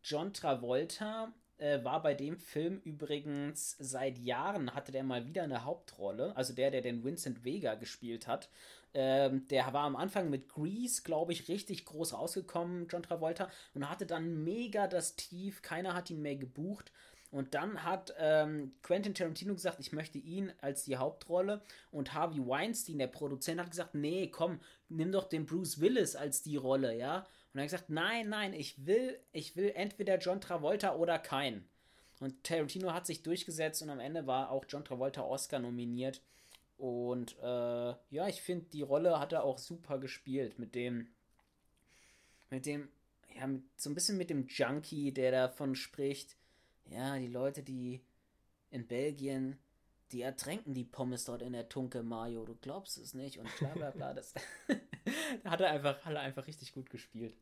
John Travolta äh, war bei dem Film übrigens seit Jahren, hatte der mal wieder eine Hauptrolle. Also der, der den Vincent Vega gespielt hat. Ähm, der war am Anfang mit Grease, glaube ich, richtig groß rausgekommen, John Travolta, und hatte dann mega das Tief. Keiner hat ihn mehr gebucht. Und dann hat ähm, Quentin Tarantino gesagt, ich möchte ihn als die Hauptrolle. Und Harvey Weinstein, der Produzent, hat gesagt, nee, komm, nimm doch den Bruce Willis als die Rolle, ja. Und er hat gesagt, nein, nein, ich will, ich will entweder John Travolta oder keinen. Und Tarantino hat sich durchgesetzt und am Ende war auch John Travolta Oscar nominiert. Und äh, ja, ich finde, die Rolle hat er auch super gespielt mit dem, mit dem, ja, mit, so ein bisschen mit dem Junkie, der davon spricht, ja, die Leute, die in Belgien die ertränken die Pommes dort in der Tunke, Mario, du glaubst es nicht und bla bla bla. Das <laughs> hat er einfach, hat er einfach richtig gut gespielt.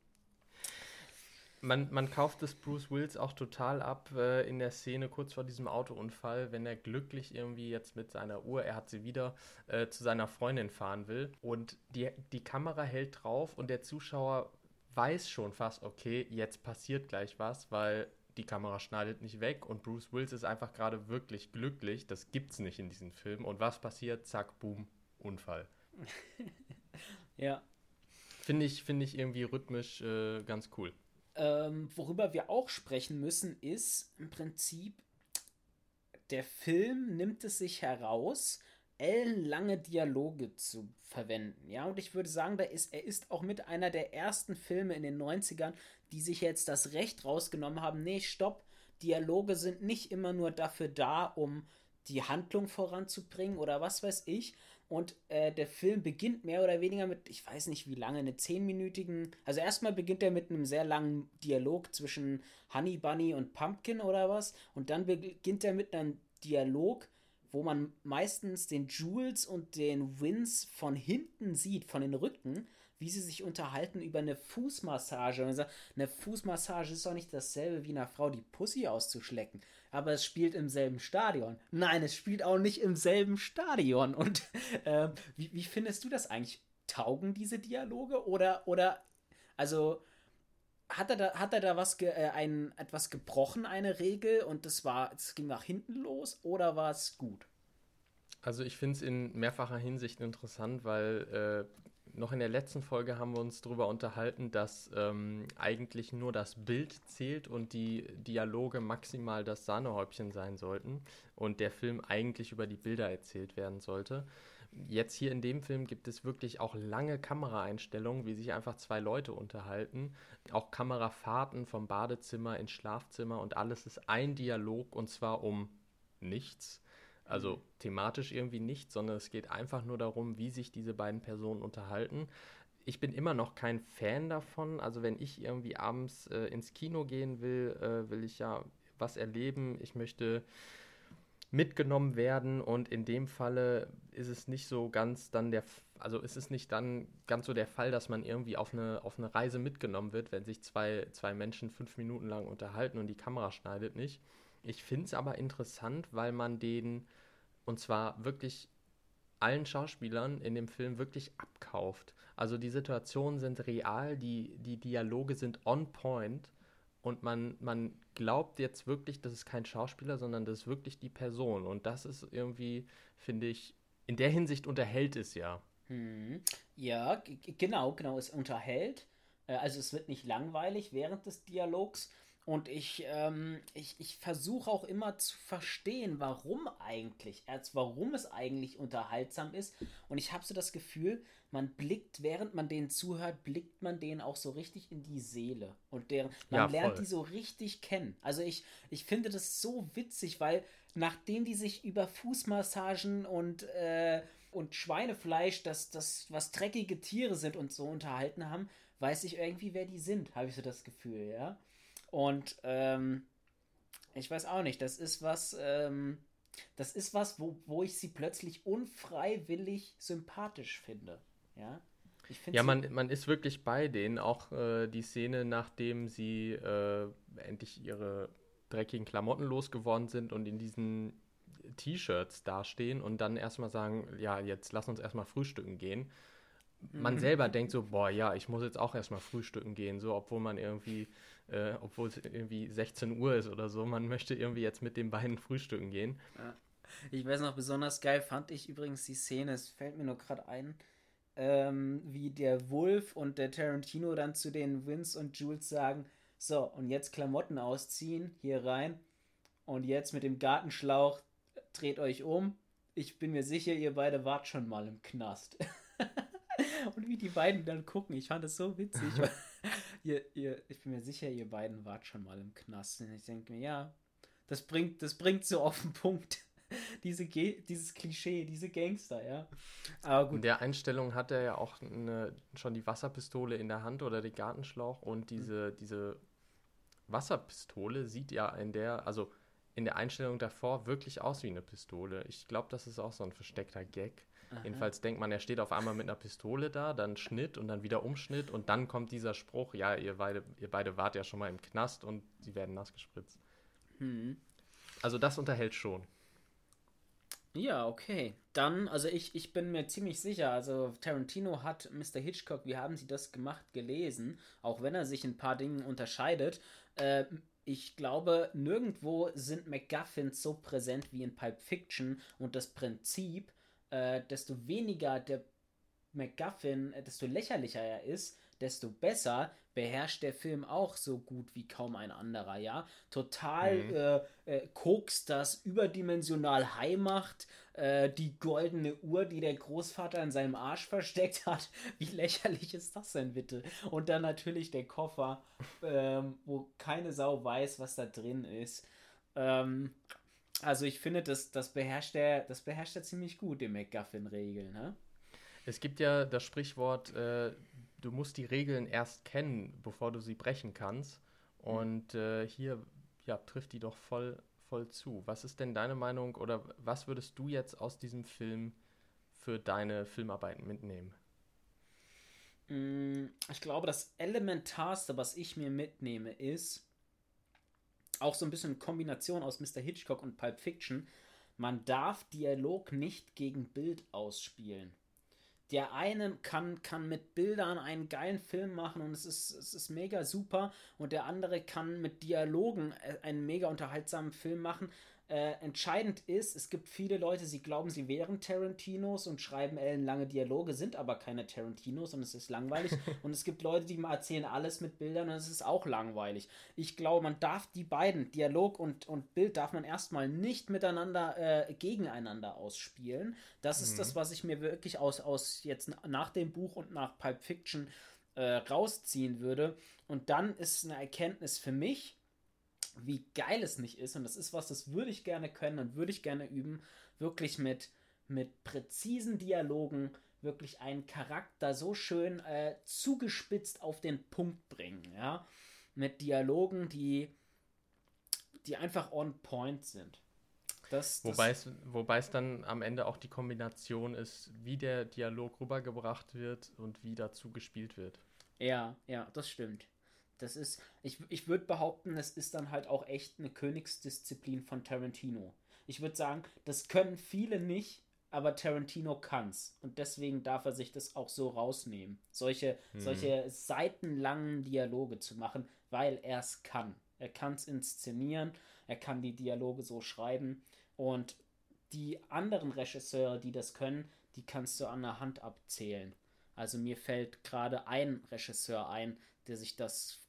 Man, man kauft es Bruce Wills auch total ab äh, in der Szene kurz vor diesem Autounfall, wenn er glücklich irgendwie jetzt mit seiner Uhr, er hat sie wieder, äh, zu seiner Freundin fahren will. Und die, die Kamera hält drauf und der Zuschauer weiß schon fast, okay, jetzt passiert gleich was, weil die Kamera schneidet nicht weg und Bruce Wills ist einfach gerade wirklich glücklich. Das gibt's nicht in diesem Film. Und was passiert? Zack, boom, Unfall. <laughs> ja. Finde ich, find ich irgendwie rhythmisch äh, ganz cool. Ähm, worüber wir auch sprechen müssen, ist im Prinzip, der Film nimmt es sich heraus, ellenlange Dialoge zu verwenden. Ja, und ich würde sagen, da ist, er ist auch mit einer der ersten Filme in den 90ern, die sich jetzt das Recht rausgenommen haben, nee, stopp, Dialoge sind nicht immer nur dafür da, um die Handlung voranzubringen oder was weiß ich. Und äh, der Film beginnt mehr oder weniger mit, ich weiß nicht wie lange, eine zehnminütigen. Also erstmal beginnt er mit einem sehr langen Dialog zwischen Honey Bunny und Pumpkin oder was. Und dann beginnt er mit einem Dialog wo man meistens den Jules und den Wins von hinten sieht, von den Rücken, wie sie sich unterhalten über eine Fußmassage. Und sagt, eine Fußmassage ist doch nicht dasselbe wie einer Frau die Pussy auszuschlecken. Aber es spielt im selben Stadion. Nein, es spielt auch nicht im selben Stadion. Und <laughs> äh, wie, wie findest du das eigentlich? Taugen diese Dialoge? Oder, oder, also, hat er da, hat er da was äh, ein, etwas gebrochen, eine Regel, und das war, es ging nach hinten los, oder war es gut? Also ich finde es in mehrfacher Hinsicht interessant, weil äh, noch in der letzten Folge haben wir uns darüber unterhalten, dass ähm, eigentlich nur das Bild zählt und die Dialoge maximal das Sahnehäubchen sein sollten und der Film eigentlich über die Bilder erzählt werden sollte. Jetzt hier in dem Film gibt es wirklich auch lange Kameraeinstellungen, wie sich einfach zwei Leute unterhalten. Auch Kamerafahrten vom Badezimmer ins Schlafzimmer und alles ist ein Dialog und zwar um nichts. Also thematisch irgendwie nicht, sondern es geht einfach nur darum, wie sich diese beiden Personen unterhalten. Ich bin immer noch kein Fan davon. Also wenn ich irgendwie abends äh, ins Kino gehen will, äh, will ich ja was erleben. Ich möchte mitgenommen werden und in dem Falle ist es nicht so ganz dann der, also ist es nicht dann ganz so der Fall, dass man irgendwie auf eine, auf eine Reise mitgenommen wird, wenn sich zwei, zwei Menschen fünf Minuten lang unterhalten und die Kamera schneidet nicht. Ich finde es aber interessant, weil man den, und zwar wirklich allen Schauspielern in dem Film wirklich abkauft. Also die Situationen sind real, die, die Dialoge sind on point und man, man glaubt jetzt wirklich, das ist kein Schauspieler, sondern das ist wirklich die Person. Und das ist irgendwie, finde ich, in der Hinsicht unterhält es ja. Hm. Ja, genau, genau, es unterhält. Äh, also es wird nicht langweilig während des Dialogs. Und ich, ähm, ich, ich versuche auch immer zu verstehen, warum eigentlich, als warum es eigentlich unterhaltsam ist. Und ich habe so das Gefühl, man blickt, während man denen zuhört, blickt man denen auch so richtig in die Seele. Und deren, man ja, lernt die so richtig kennen. Also ich, ich finde das so witzig, weil nachdem die sich über Fußmassagen und, äh, und Schweinefleisch, dass das, was dreckige Tiere sind und so unterhalten haben, weiß ich irgendwie, wer die sind, habe ich so das Gefühl, ja. Und ähm, ich weiß auch nicht, das ist was, ähm, das ist was, wo, wo ich sie plötzlich unfreiwillig sympathisch finde. Ja, ja man, man ist wirklich bei denen. Auch äh, die Szene, nachdem sie äh, endlich ihre dreckigen Klamotten losgeworden sind und in diesen T-Shirts dastehen und dann erstmal sagen, ja, jetzt lass uns erstmal frühstücken gehen. Man mhm. selber denkt so, boah, ja, ich muss jetzt auch erstmal frühstücken gehen, so, obwohl man irgendwie äh, obwohl es irgendwie 16 Uhr ist oder so. Man möchte irgendwie jetzt mit den beiden frühstücken gehen. Ja. Ich weiß noch, besonders geil fand ich übrigens die Szene, es fällt mir nur gerade ein, ähm, wie der Wolf und der Tarantino dann zu den Vince und Jules sagen, so, und jetzt Klamotten ausziehen, hier rein. Und jetzt mit dem Gartenschlauch dreht euch um. Ich bin mir sicher, ihr beide wart schon mal im Knast. <laughs> und wie die beiden dann gucken, ich fand das so witzig. <laughs> ihr, ihr, ich bin mir sicher, ihr beiden wart schon mal im Knast. Und ich denke mir, ja, das bringt, das bringt so auf den Punkt. <laughs> Diese dieses Klischee, diese Gangster, ja. Aber gut. In der Einstellung hat er ja auch eine, schon die Wasserpistole in der Hand oder den Gartenschlauch und diese, mhm. diese Wasserpistole sieht ja in der, also in der Einstellung davor wirklich aus wie eine Pistole. Ich glaube, das ist auch so ein versteckter Gag. Aha. Jedenfalls denkt man, er steht auf einmal mit einer Pistole da, dann Schnitt und dann wieder Umschnitt und dann kommt dieser Spruch, ja, ihr beide, ihr beide wart ja schon mal im Knast und sie werden nass gespritzt. Hm. Also das unterhält schon. Ja, okay. Dann, also ich, ich bin mir ziemlich sicher, also Tarantino hat Mr. Hitchcock, wie haben sie das gemacht, gelesen, auch wenn er sich in ein paar Dingen unterscheidet. Äh, ich glaube, nirgendwo sind MacGuffins so präsent wie in Pulp Fiction und das Prinzip, äh, desto weniger der MacGuffin, äh, desto lächerlicher er ist, desto besser beherrscht der Film auch so gut wie kaum ein anderer, ja. Total mhm. äh, äh, Koks, das überdimensional high macht, äh, die goldene Uhr, die der Großvater in seinem Arsch versteckt <laughs> hat. Wie lächerlich ist das denn bitte? Und dann natürlich der Koffer, ähm, wo keine Sau weiß, was da drin ist. Ähm, also ich finde, das, das, beherrscht er, das beherrscht er ziemlich gut, die McGuffin-Regeln, ne? Es gibt ja das Sprichwort, äh, du musst die Regeln erst kennen, bevor du sie brechen kannst. Und äh, hier ja, trifft die doch voll, voll zu. Was ist denn deine Meinung oder was würdest du jetzt aus diesem Film für deine Filmarbeiten mitnehmen? Mm, ich glaube, das Elementarste, was ich mir mitnehme, ist auch so ein bisschen Kombination aus Mr. Hitchcock und Pulp Fiction. Man darf Dialog nicht gegen Bild ausspielen der eine kann, kann mit Bildern einen geilen Film machen und es ist, es ist mega super und der andere kann mit Dialogen äh, einen mega unterhaltsamen Film machen, äh, entscheidend ist, es gibt viele Leute, sie glauben, sie wären Tarantinos und schreiben ellenlange Dialoge, sind aber keine Tarantinos und es ist langweilig. <laughs> und es gibt Leute, die erzählen alles mit Bildern und es ist auch langweilig. Ich glaube, man darf die beiden, Dialog und, und Bild, darf man erstmal nicht miteinander, äh, gegeneinander ausspielen. Das mhm. ist das, was ich mir wirklich aus, aus jetzt nach dem Buch und nach Pulp Fiction äh, rausziehen würde. Und dann ist eine Erkenntnis für mich, wie geil es nicht ist, und das ist was, das würde ich gerne können und würde ich gerne üben, wirklich mit, mit präzisen Dialogen wirklich einen Charakter so schön äh, zugespitzt auf den Punkt bringen, ja, mit Dialogen, die, die einfach on point sind. Das, das wobei, es, wobei es dann am Ende auch die Kombination ist, wie der Dialog rübergebracht wird und wie dazu gespielt wird. Ja, ja, das stimmt. Das ist, ich, ich würde behaupten, das ist dann halt auch echt eine Königsdisziplin von Tarantino. Ich würde sagen, das können viele nicht, aber Tarantino kann's. Und deswegen darf er sich das auch so rausnehmen. Solche, hm. solche seitenlangen Dialoge zu machen, weil er es kann. Er kann es inszenieren, er kann die Dialoge so schreiben. Und die anderen Regisseure, die das können, die kannst du an der Hand abzählen. Also mir fällt gerade ein Regisseur ein, der sich das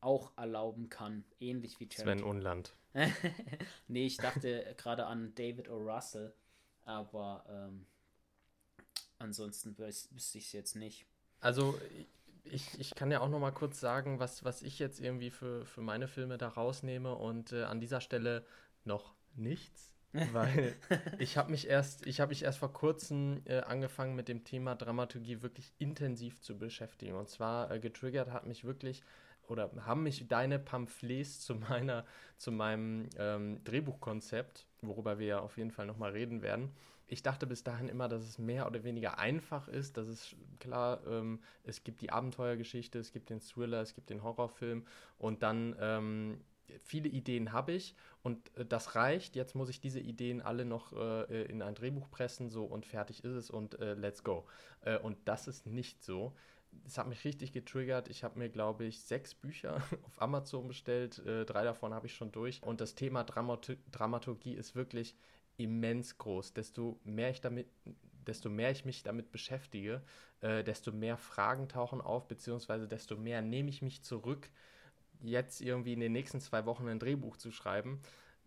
auch erlauben kann, ähnlich wie Tarantino. Sven Unland. <laughs> nee, ich dachte gerade an David O. Russell, aber ähm, ansonsten wüsste ich es jetzt nicht. Also ich, ich kann ja auch noch mal kurz sagen, was, was ich jetzt irgendwie für, für meine Filme da rausnehme und äh, an dieser Stelle noch nichts, <laughs> weil ich habe mich erst ich habe mich erst vor kurzem äh, angefangen mit dem Thema Dramaturgie wirklich intensiv zu beschäftigen und zwar äh, getriggert hat mich wirklich oder haben mich deine Pamphlets zu meiner, zu meinem ähm, Drehbuchkonzept, worüber wir ja auf jeden Fall nochmal reden werden. Ich dachte bis dahin immer, dass es mehr oder weniger einfach ist. Das ist klar, ähm, es gibt die Abenteuergeschichte, es gibt den Thriller, es gibt den Horrorfilm und dann ähm, viele Ideen habe ich und äh, das reicht. Jetzt muss ich diese Ideen alle noch äh, in ein Drehbuch pressen, so und fertig ist es und äh, let's go. Äh, und das ist nicht so es hat mich richtig getriggert. Ich habe mir, glaube ich, sechs Bücher <laughs> auf Amazon bestellt. Äh, drei davon habe ich schon durch. Und das Thema Dramat Dramaturgie ist wirklich immens groß. Desto mehr ich damit, desto mehr ich mich damit beschäftige, äh, desto mehr Fragen tauchen auf, beziehungsweise desto mehr nehme ich mich zurück, jetzt irgendwie in den nächsten zwei Wochen ein Drehbuch zu schreiben.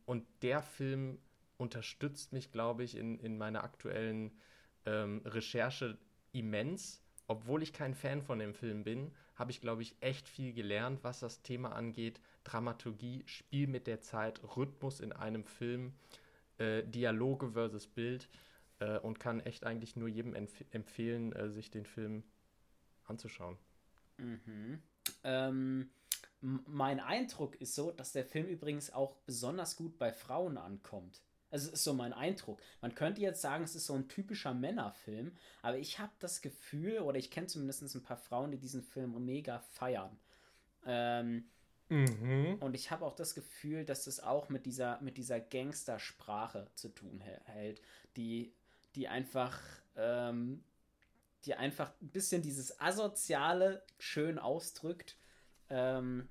Und der Film unterstützt mich, glaube ich, in, in meiner aktuellen ähm, Recherche immens obwohl ich kein Fan von dem Film bin, habe ich, glaube ich, echt viel gelernt, was das Thema angeht. Dramaturgie, Spiel mit der Zeit, Rhythmus in einem Film, äh, Dialoge versus Bild äh, und kann echt eigentlich nur jedem empf empfehlen, äh, sich den Film anzuschauen. Mhm. Ähm, mein Eindruck ist so, dass der Film übrigens auch besonders gut bei Frauen ankommt. Also es ist so mein Eindruck. Man könnte jetzt sagen, es ist so ein typischer Männerfilm, aber ich habe das Gefühl, oder ich kenne zumindest ein paar Frauen, die diesen Film mega feiern. Ähm, mhm. Und ich habe auch das Gefühl, dass das auch mit dieser, mit dieser Gangstersprache zu tun hält, die, die einfach, ähm, die einfach ein bisschen dieses Asoziale schön ausdrückt. Ähm,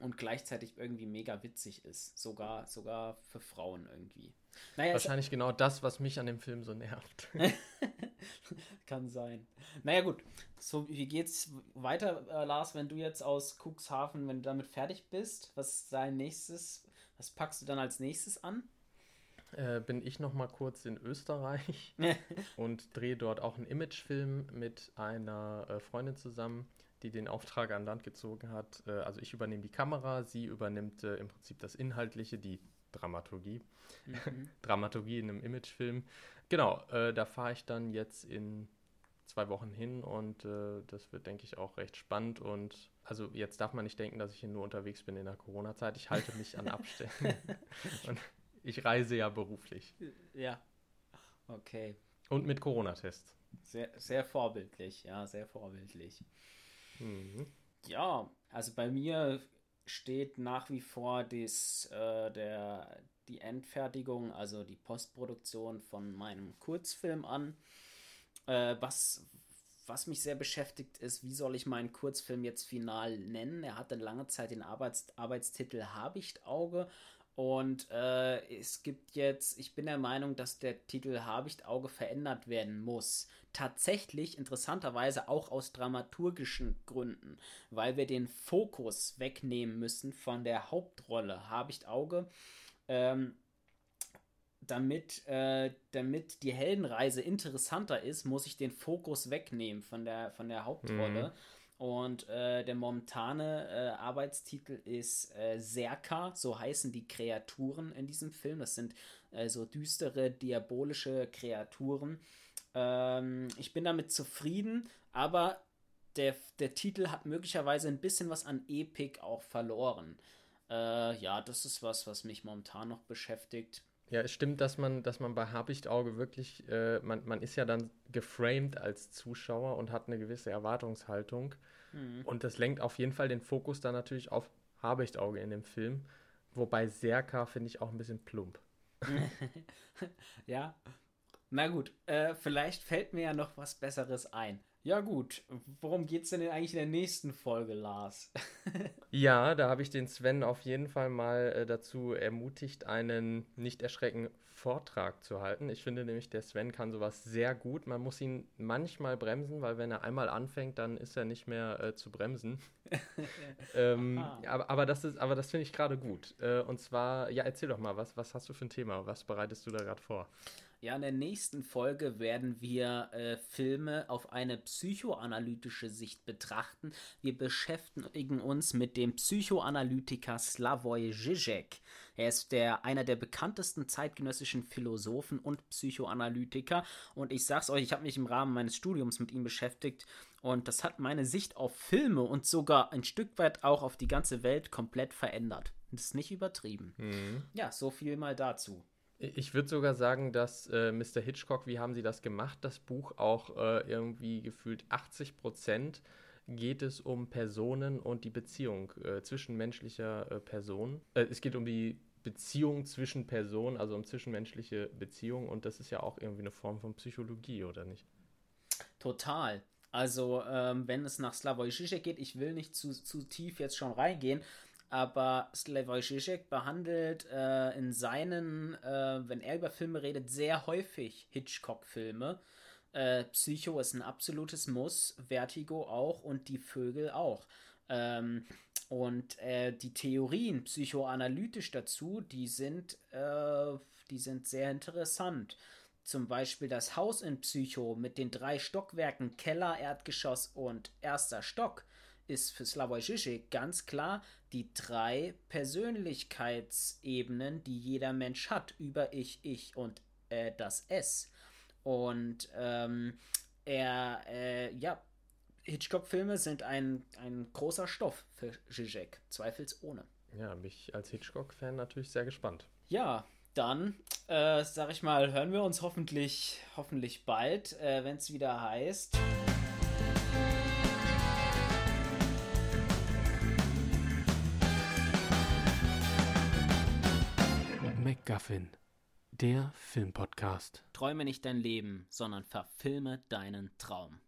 und gleichzeitig irgendwie mega witzig ist. Sogar, sogar für Frauen irgendwie. Naja, Wahrscheinlich genau das, was mich an dem Film so nervt. <laughs> Kann sein. Naja, gut. So, wie geht's weiter, äh, Lars, wenn du jetzt aus Cuxhaven, wenn du damit fertig bist? Was ist dein nächstes? Was packst du dann als nächstes an? Äh, bin ich noch mal kurz in Österreich <laughs> und drehe dort auch einen Imagefilm mit einer äh, Freundin zusammen die den Auftrag an Land gezogen hat. Äh, also ich übernehme die Kamera, sie übernimmt äh, im Prinzip das Inhaltliche, die Dramaturgie. Mhm. <laughs> Dramaturgie in einem Imagefilm. Genau, äh, da fahre ich dann jetzt in zwei Wochen hin und äh, das wird, denke ich, auch recht spannend. Und also jetzt darf man nicht denken, dass ich hier nur unterwegs bin in der Corona-Zeit. Ich halte mich an <laughs> Abständen. <laughs> und ich reise ja beruflich. Ja. Okay. Und mit Corona-Tests. Sehr, sehr vorbildlich, ja, sehr vorbildlich. Mhm. Ja, also bei mir steht nach wie vor dies, äh, der, die Endfertigung, also die Postproduktion von meinem Kurzfilm an. Äh, was, was mich sehr beschäftigt ist, wie soll ich meinen Kurzfilm jetzt final nennen? Er hatte lange Zeit den Arbeits Arbeitstitel Habichtauge und äh, es gibt jetzt, ich bin der Meinung, dass der Titel Habichtauge verändert werden muss tatsächlich interessanterweise auch aus dramaturgischen Gründen, weil wir den Fokus wegnehmen müssen von der Hauptrolle Habicht-Auge. Ähm, damit, äh, damit die Heldenreise interessanter ist, muss ich den Fokus wegnehmen von der, von der Hauptrolle. Mhm. Und äh, der momentane äh, Arbeitstitel ist äh, Serka, so heißen die Kreaturen in diesem Film. Das sind äh, so düstere, diabolische Kreaturen. Ähm, ich bin damit zufrieden, aber der, der Titel hat möglicherweise ein bisschen was an Epic auch verloren. Äh, ja, das ist was, was mich momentan noch beschäftigt. Ja, es stimmt, dass man, dass man bei Habichtauge wirklich, äh, man, man ist ja dann geframed als Zuschauer und hat eine gewisse Erwartungshaltung. Mhm. Und das lenkt auf jeden Fall den Fokus dann natürlich auf Habichtauge in dem Film. Wobei Serka finde ich auch ein bisschen plump. <laughs> ja, na gut, äh, vielleicht fällt mir ja noch was Besseres ein. Ja gut, worum geht's denn eigentlich in der nächsten Folge, Lars? <laughs> ja, da habe ich den Sven auf jeden Fall mal äh, dazu ermutigt, einen nicht erschrecken Vortrag zu halten. Ich finde nämlich, der Sven kann sowas sehr gut. Man muss ihn manchmal bremsen, weil wenn er einmal anfängt, dann ist er nicht mehr äh, zu bremsen. <laughs> ähm, aber, aber das das finde ich gerade gut. Äh, und zwar, ja, erzähl doch mal, was, was hast du für ein Thema? Was bereitest du da gerade vor? Ja, in der nächsten Folge werden wir äh, Filme auf eine psychoanalytische Sicht betrachten. Wir beschäftigen uns mit dem Psychoanalytiker Slavoj Žižek. Er ist der, einer der bekanntesten zeitgenössischen Philosophen und Psychoanalytiker. Und ich sag's euch, ich habe mich im Rahmen meines Studiums mit ihm beschäftigt. Und das hat meine Sicht auf Filme und sogar ein Stück weit auch auf die ganze Welt komplett verändert. Das ist nicht übertrieben. Mhm. Ja, so viel mal dazu. Ich würde sogar sagen, dass äh, Mr. Hitchcock, wie haben Sie das gemacht, das Buch auch äh, irgendwie gefühlt 80 Prozent geht es um Personen und die Beziehung äh, zwischenmenschlicher äh, Personen. Äh, es geht um die Beziehung zwischen Personen, also um zwischenmenschliche Beziehungen und das ist ja auch irgendwie eine Form von Psychologie, oder nicht? Total. Also, ähm, wenn es nach Slavoj Žižek geht, ich will nicht zu, zu tief jetzt schon reingehen, aber Slavoj Žižek behandelt äh, in seinen, äh, wenn er über Filme redet, sehr häufig Hitchcock-Filme. Äh, Psycho ist ein absolutes Muss, Vertigo auch und die Vögel auch. Ähm, und äh, die Theorien psychoanalytisch dazu, die sind, äh, die sind sehr interessant. Zum Beispiel das Haus in Psycho mit den drei Stockwerken Keller, Erdgeschoss und erster Stock ist für Slavoj Žižek ganz klar die drei Persönlichkeitsebenen, die jeder Mensch hat, über Ich, Ich und äh, das Es. Und ähm, er, äh, ja, Hitchcock-Filme sind ein, ein großer Stoff für Zizek, zweifelsohne. Ja, mich als Hitchcock-Fan natürlich sehr gespannt. Ja, dann, äh, sag ich mal, hören wir uns hoffentlich, hoffentlich bald, äh, wenn es wieder heißt. MacGuffin, der Filmpodcast. Träume nicht dein Leben, sondern verfilme deinen Traum.